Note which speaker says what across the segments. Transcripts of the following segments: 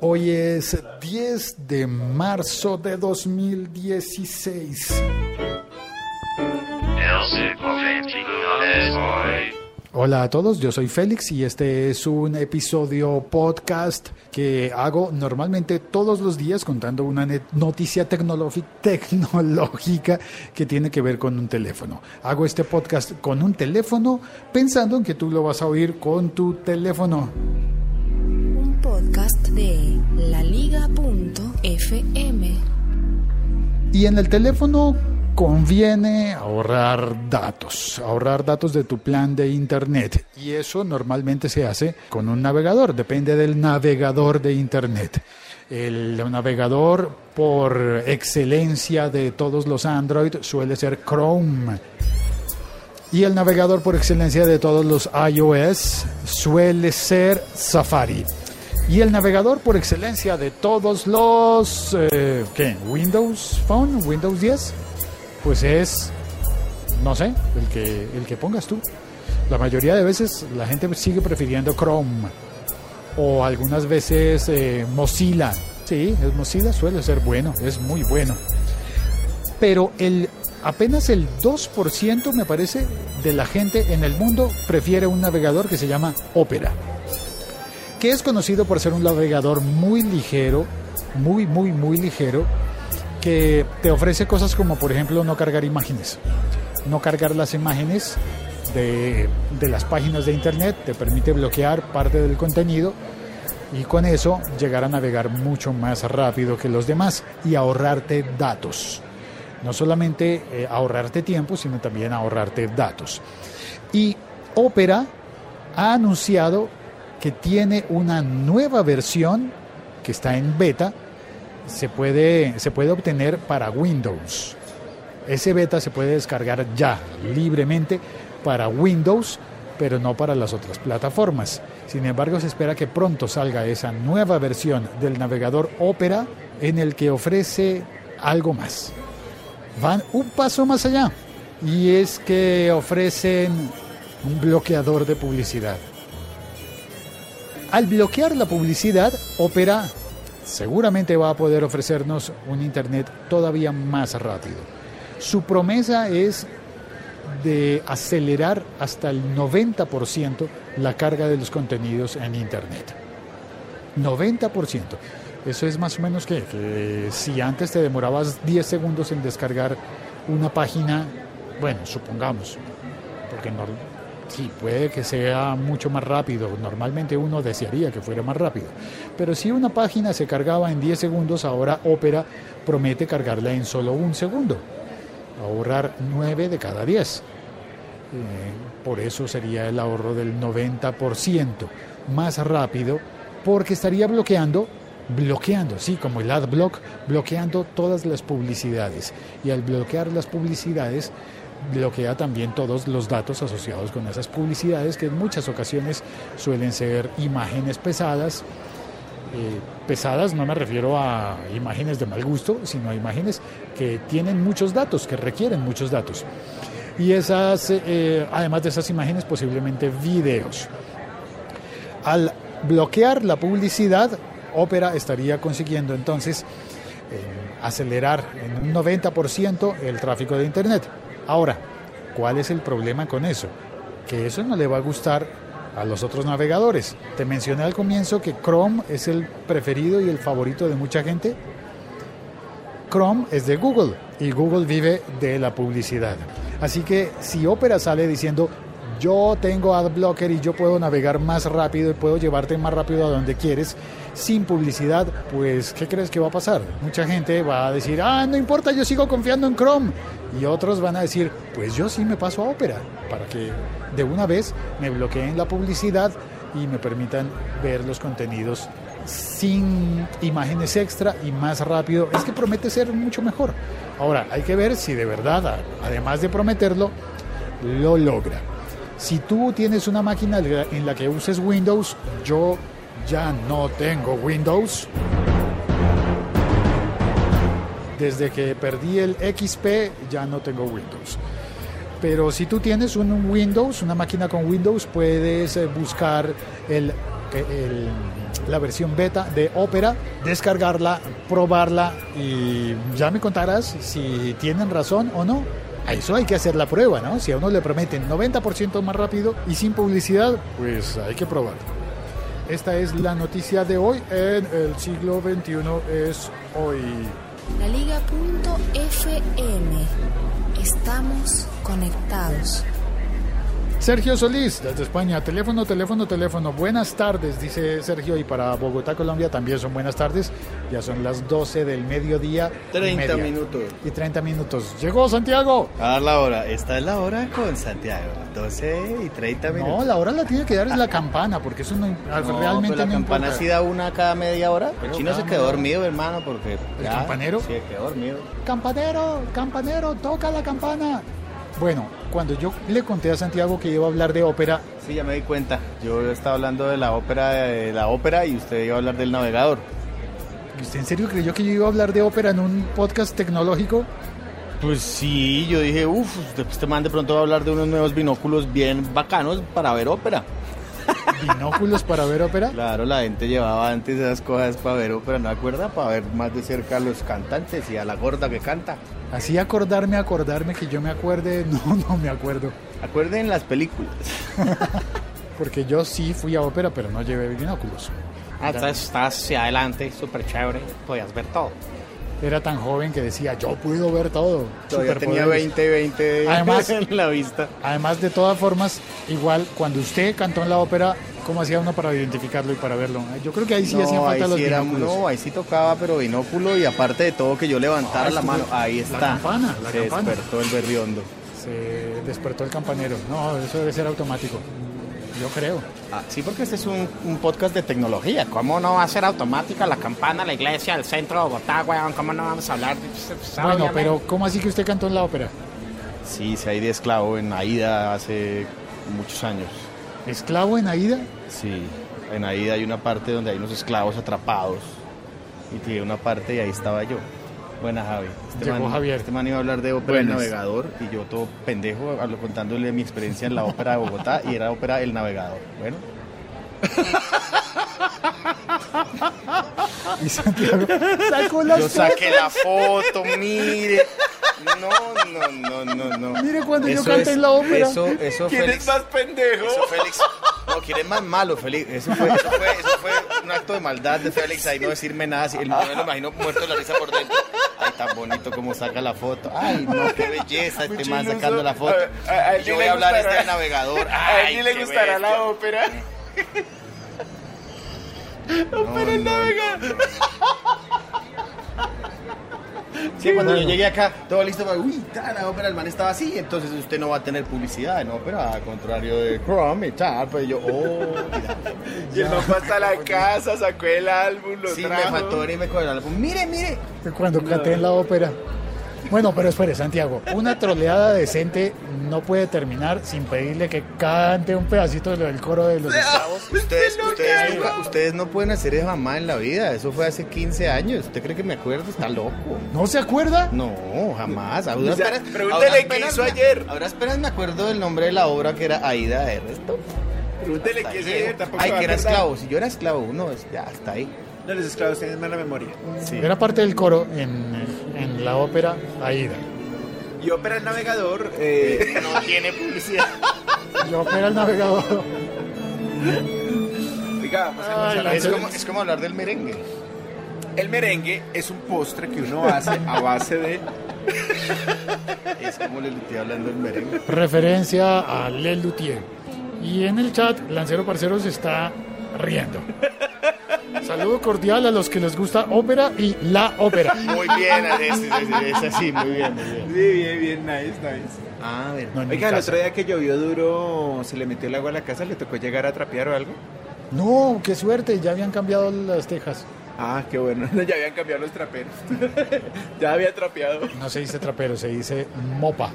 Speaker 1: Hoy es 10 de marzo de 2016. Hola a todos, yo soy Félix y este es un episodio podcast que hago normalmente todos los días contando una noticia tecnológica que tiene que ver con un teléfono. Hago este podcast con un teléfono pensando en que tú lo vas a oír con tu teléfono
Speaker 2: podcast de laliga.fm.
Speaker 1: Y en el teléfono conviene ahorrar datos, ahorrar datos de tu plan de internet. Y eso normalmente se hace con un navegador, depende del navegador de internet. El navegador por excelencia de todos los Android suele ser Chrome. Y el navegador por excelencia de todos los iOS suele ser Safari. Y el navegador por excelencia de todos los eh, ¿qué? Windows Phone, Windows 10, pues es no sé, el que el que pongas tú. La mayoría de veces la gente sigue prefiriendo Chrome o algunas veces eh, Mozilla. Sí, Mozilla suele ser bueno, es muy bueno. Pero el apenas el 2% me parece de la gente en el mundo prefiere un navegador que se llama Opera que es conocido por ser un navegador muy ligero, muy, muy, muy ligero, que te ofrece cosas como, por ejemplo, no cargar imágenes. No cargar las imágenes de, de las páginas de Internet, te permite bloquear parte del contenido y con eso llegar a navegar mucho más rápido que los demás y ahorrarte datos. No solamente eh, ahorrarte tiempo, sino también ahorrarte datos. Y Opera ha anunciado que tiene una nueva versión que está en beta, se puede, se puede obtener para Windows. Ese beta se puede descargar ya libremente para Windows, pero no para las otras plataformas. Sin embargo, se espera que pronto salga esa nueva versión del navegador Opera en el que ofrece algo más. Van un paso más allá y es que ofrecen un bloqueador de publicidad. Al bloquear la publicidad, Opera seguramente va a poder ofrecernos un Internet todavía más rápido. Su promesa es de acelerar hasta el 90% la carga de los contenidos en Internet. 90%. Eso es más o menos que, que si antes te demorabas 10 segundos en descargar una página, bueno, supongamos, porque no, Sí, puede que sea mucho más rápido. Normalmente uno desearía que fuera más rápido. Pero si una página se cargaba en 10 segundos, ahora Opera promete cargarla en solo un segundo. Ahorrar 9 de cada 10. Eh, por eso sería el ahorro del 90% más rápido, porque estaría bloqueando bloqueando, sí, como el AdBlock, bloqueando todas las publicidades. Y al bloquear las publicidades, bloquea también todos los datos asociados con esas publicidades que en muchas ocasiones suelen ser imágenes pesadas. Eh, pesadas no me refiero a imágenes de mal gusto, sino a imágenes que tienen muchos datos, que requieren muchos datos. Y esas, eh, además de esas imágenes, posiblemente videos. Al bloquear la publicidad, Opera estaría consiguiendo entonces eh, acelerar en un 90% el tráfico de Internet. Ahora, ¿cuál es el problema con eso? Que eso no le va a gustar a los otros navegadores. Te mencioné al comienzo que Chrome es el preferido y el favorito de mucha gente. Chrome es de Google y Google vive de la publicidad. Así que si Opera sale diciendo yo tengo AdBlocker y yo puedo navegar más rápido y puedo llevarte más rápido a donde quieres sin publicidad, pues ¿qué crees que va a pasar? Mucha gente va a decir, ah, no importa, yo sigo confiando en Chrome. Y otros van a decir, pues yo sí me paso a Opera, para que de una vez me bloqueen la publicidad y me permitan ver los contenidos sin imágenes extra y más rápido. Es que promete ser mucho mejor. Ahora, hay que ver si de verdad, además de prometerlo, lo logra. Si tú tienes una máquina en la que uses Windows, yo ya no tengo Windows. Desde que perdí el XP ya no tengo Windows. Pero si tú tienes un Windows, una máquina con Windows, puedes eh, buscar el- la versión beta de Opera, descargarla, probarla y ya me contarás si tienen razón o no. A eso hay que hacer la prueba, ¿no? Si a uno le prometen 90% más rápido y sin publicidad, pues hay que probar. Esta es la noticia de hoy en el siglo XXI es hoy.
Speaker 2: La Liga.fm. Estamos conectados.
Speaker 1: Sergio Solís, desde España. Teléfono, teléfono, teléfono. Buenas tardes, dice Sergio. Y para Bogotá, Colombia, también son buenas tardes. Ya son las 12 del mediodía. y
Speaker 3: 30
Speaker 1: media.
Speaker 3: minutos.
Speaker 1: Y 30 minutos. Llegó Santiago.
Speaker 3: A la hora. Esta es la hora con Santiago. 12 y 30
Speaker 1: No,
Speaker 3: minutos.
Speaker 1: la hora la tiene que dar es la campana, porque eso no,
Speaker 3: No,
Speaker 1: realmente
Speaker 3: pues la
Speaker 1: no
Speaker 3: campana
Speaker 1: importa.
Speaker 3: sí da una cada media hora.
Speaker 1: Pero
Speaker 3: El chino se quedó dormido, hermano, porque.
Speaker 1: ¿El
Speaker 3: ya-
Speaker 1: campanero?
Speaker 3: Sí, quedó dormido.
Speaker 1: Campanero, campanero, toca la campana. Bueno, cuando yo le conté a Santiago que iba a hablar de ópera,
Speaker 3: Sí, ya me di cuenta. Yo estaba hablando de la ópera, de la ópera y usted iba a hablar del navegador.
Speaker 1: ¿usted en serio creyó que yo iba a hablar de ópera en un podcast tecnológico?
Speaker 3: Pues sí, yo dije, uff, este man de pronto va a hablar de unos nuevos binóculos bien bacanos para ver ópera.
Speaker 1: Binóculos para ver ópera.
Speaker 3: Claro, la gente llevaba antes esas cosas para ver ópera, ¿no acuerda? Para ver más de cerca a los cantantes y a la gorda que canta.
Speaker 1: Así acordarme, acordarme que yo me acuerde, no, no me acuerdo.
Speaker 3: Acuerden las películas.
Speaker 1: Porque yo sí fui a ópera, pero no llevé binóculos.
Speaker 4: Ah, Entonces estás hacia adelante, súper chévere, podías ver todo.
Speaker 1: Era tan joven que decía, yo puedo ver todo.
Speaker 3: Todavía tenía
Speaker 1: Superpoderes.
Speaker 3: 20, 20
Speaker 1: Además-
Speaker 3: en la vista.
Speaker 1: Además, de todas formas, igual cuando usted cantó en la ópera, ¿cómo hacía uno para identificarlo y para verlo? Yo creo que ahí sí hacían
Speaker 3: No, ahí
Speaker 1: falta los
Speaker 3: sí era-
Speaker 1: binóculos.
Speaker 3: no, ahí sí tocaba, pero binóculo y aparte de todo que yo levantara
Speaker 1: Ah,
Speaker 3: la mano. Ahí
Speaker 1: la
Speaker 3: está.
Speaker 1: campana, la
Speaker 3: Se
Speaker 1: campana.
Speaker 3: despertó el berriondo.
Speaker 1: Se despertó el campanero. No, eso debe ser automático. Yo creo.
Speaker 3: Ah, sí, porque este es un, un podcast de tecnología.
Speaker 4: ¿Cómo no va a ser automática la campana, la iglesia, el centro de Bogotá, weón? ¿Cómo no vamos a hablar de
Speaker 1: Bueno, pero ¿cómo así que usted cantó en la ópera?
Speaker 3: Sí, se hay de esclavo en Aida hace muchos años.
Speaker 1: ¿Esclavo en Aida?
Speaker 3: Sí, en Aida hay una parte donde hay unos esclavos atrapados. Y tiene una parte y ahí estaba yo. Buena Javi. Este
Speaker 1: Llegó
Speaker 3: man,
Speaker 1: Javier.
Speaker 3: Este man iba a hablar de ópera El
Speaker 5: Buenas.
Speaker 3: Navegador y yo todo pendejo hablo- contándole mi experiencia en la ópera de Bogotá y era ópera El Navegador. Bueno,
Speaker 1: Y Santiago sacó las
Speaker 3: yo saqué la foto, mire. No, no, no, no, no.
Speaker 1: Mire cuando yo canté
Speaker 3: es-
Speaker 1: en la ópera.
Speaker 3: Eso, eso
Speaker 5: ¿Quién
Speaker 3: Félix.
Speaker 5: es más pendejo?
Speaker 3: Eso Félix. No, ¿quién es más malo, Félix? Eso fue, eso fue, eso fue un acto de maldad de Félix ahí no decirme nada. así, El, me lo imagino muerto de la risa por dentro. Tan bonito como saca la foto. Ay, no, qué belleza este man sacando la foto.
Speaker 5: A- a- a él
Speaker 3: yo voy a hablar
Speaker 5: gustará.
Speaker 3: este navegador.
Speaker 5: ¿A
Speaker 3: Ay,
Speaker 5: él sí le gustará
Speaker 3: bestia.
Speaker 5: la ópera?
Speaker 3: ópera el navegador. Sí, cuando yo llegué acá, todo listo para, uy, tal, la ópera, el man estaba así, entonces usted no va a tener publicidad en ópera, al contrario de Chrome y tal, pues yo, oh, mira.
Speaker 5: Y el man fue hasta la casa, sacó el álbum, lo
Speaker 3: Sí, me faltó venirme con el álbum. Mire, mire.
Speaker 1: Cuando canté en la ópera. Bueno, pero espere, Santiago. Una troleada decente no puede terminar sin pedirle que cante un pedacito del coro de los esclavos.
Speaker 3: Ustedes, ustedes, nunca- ustedes no pueden hacer eso jamás en la vida. Eso fue hace 15 años. ¿Usted cree que me acuerdo? Está loco.
Speaker 1: ¿No se acuerda?
Speaker 3: No, jamás. A duras
Speaker 5: O sea,
Speaker 3: penas-
Speaker 5: pregúntele qué hizo ayer.
Speaker 3: A duras penas me acuerdo del nombre de la obra que era Aida de resto.
Speaker 5: Pregúntele qué es
Speaker 3: llego.
Speaker 5: tampoco
Speaker 3: Ay, que era esclavo. Si yo era esclavo, uno, ya, hasta ahí.
Speaker 5: No, los esclavos tienen mala memoria.
Speaker 3: Sí.
Speaker 1: Era parte del coro en, en la ópera Aida.
Speaker 5: Y ópera el navegador, eh,
Speaker 3: No tiene publicidad.
Speaker 1: Y ópera el navegador.
Speaker 5: oiga,
Speaker 1: Ay,
Speaker 3: Es como, es como hablar del merengue.
Speaker 5: El merengue es un postre que uno hace a base de...
Speaker 3: Es como le estoy hablando del merengue.
Speaker 1: Referencia a Le Luthier. Y en el chat, Lancero Parcero se está riendo. Saludo cordial a los que les gusta ópera y la ópera.
Speaker 3: Muy bien, es, es- es- es así, muy bien, muy bien.
Speaker 5: Sí, bien, bien, nice, nice.
Speaker 3: Ah, a ver.
Speaker 1: No,
Speaker 5: Oiga, el otro día que llovió duro, se le metió el agua a la casa, ¿le tocó llegar a trapear o algo?
Speaker 1: No, qué suerte, ya habían cambiado las tejas.
Speaker 5: Ah, qué bueno, ya habían cambiado los traperos. ya había trapeado.
Speaker 1: No se dice trapero, se dice mopa.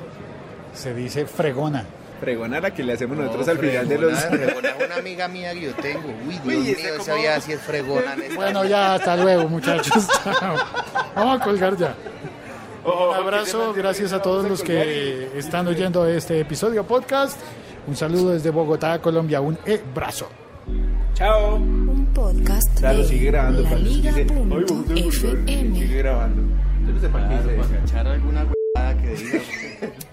Speaker 1: Se dice fregona.
Speaker 5: Pregona la que le hacemos nosotros
Speaker 3: No,
Speaker 5: al final de los...
Speaker 3: fregona, una amiga mía que yo tengo. Uy, Dios
Speaker 5: Uy,
Speaker 3: mío, esa
Speaker 5: como-
Speaker 3: sí es fregona.
Speaker 1: Bueno, ya, hasta luego, muchachos. Vamos a colgar ya.
Speaker 5: Oh,
Speaker 1: Un abrazo, gracias a todos los que están oyendo este episodio podcast. Un saludo desde Bogotá, Colombia. Un e-brazo.
Speaker 5: Chao.
Speaker 2: Un podcast
Speaker 5: Claro,
Speaker 2: de
Speaker 5: sigue grabando.
Speaker 2: La Liga FM.
Speaker 5: Sigue grabando. Yo no sé para qué
Speaker 3: para alguna.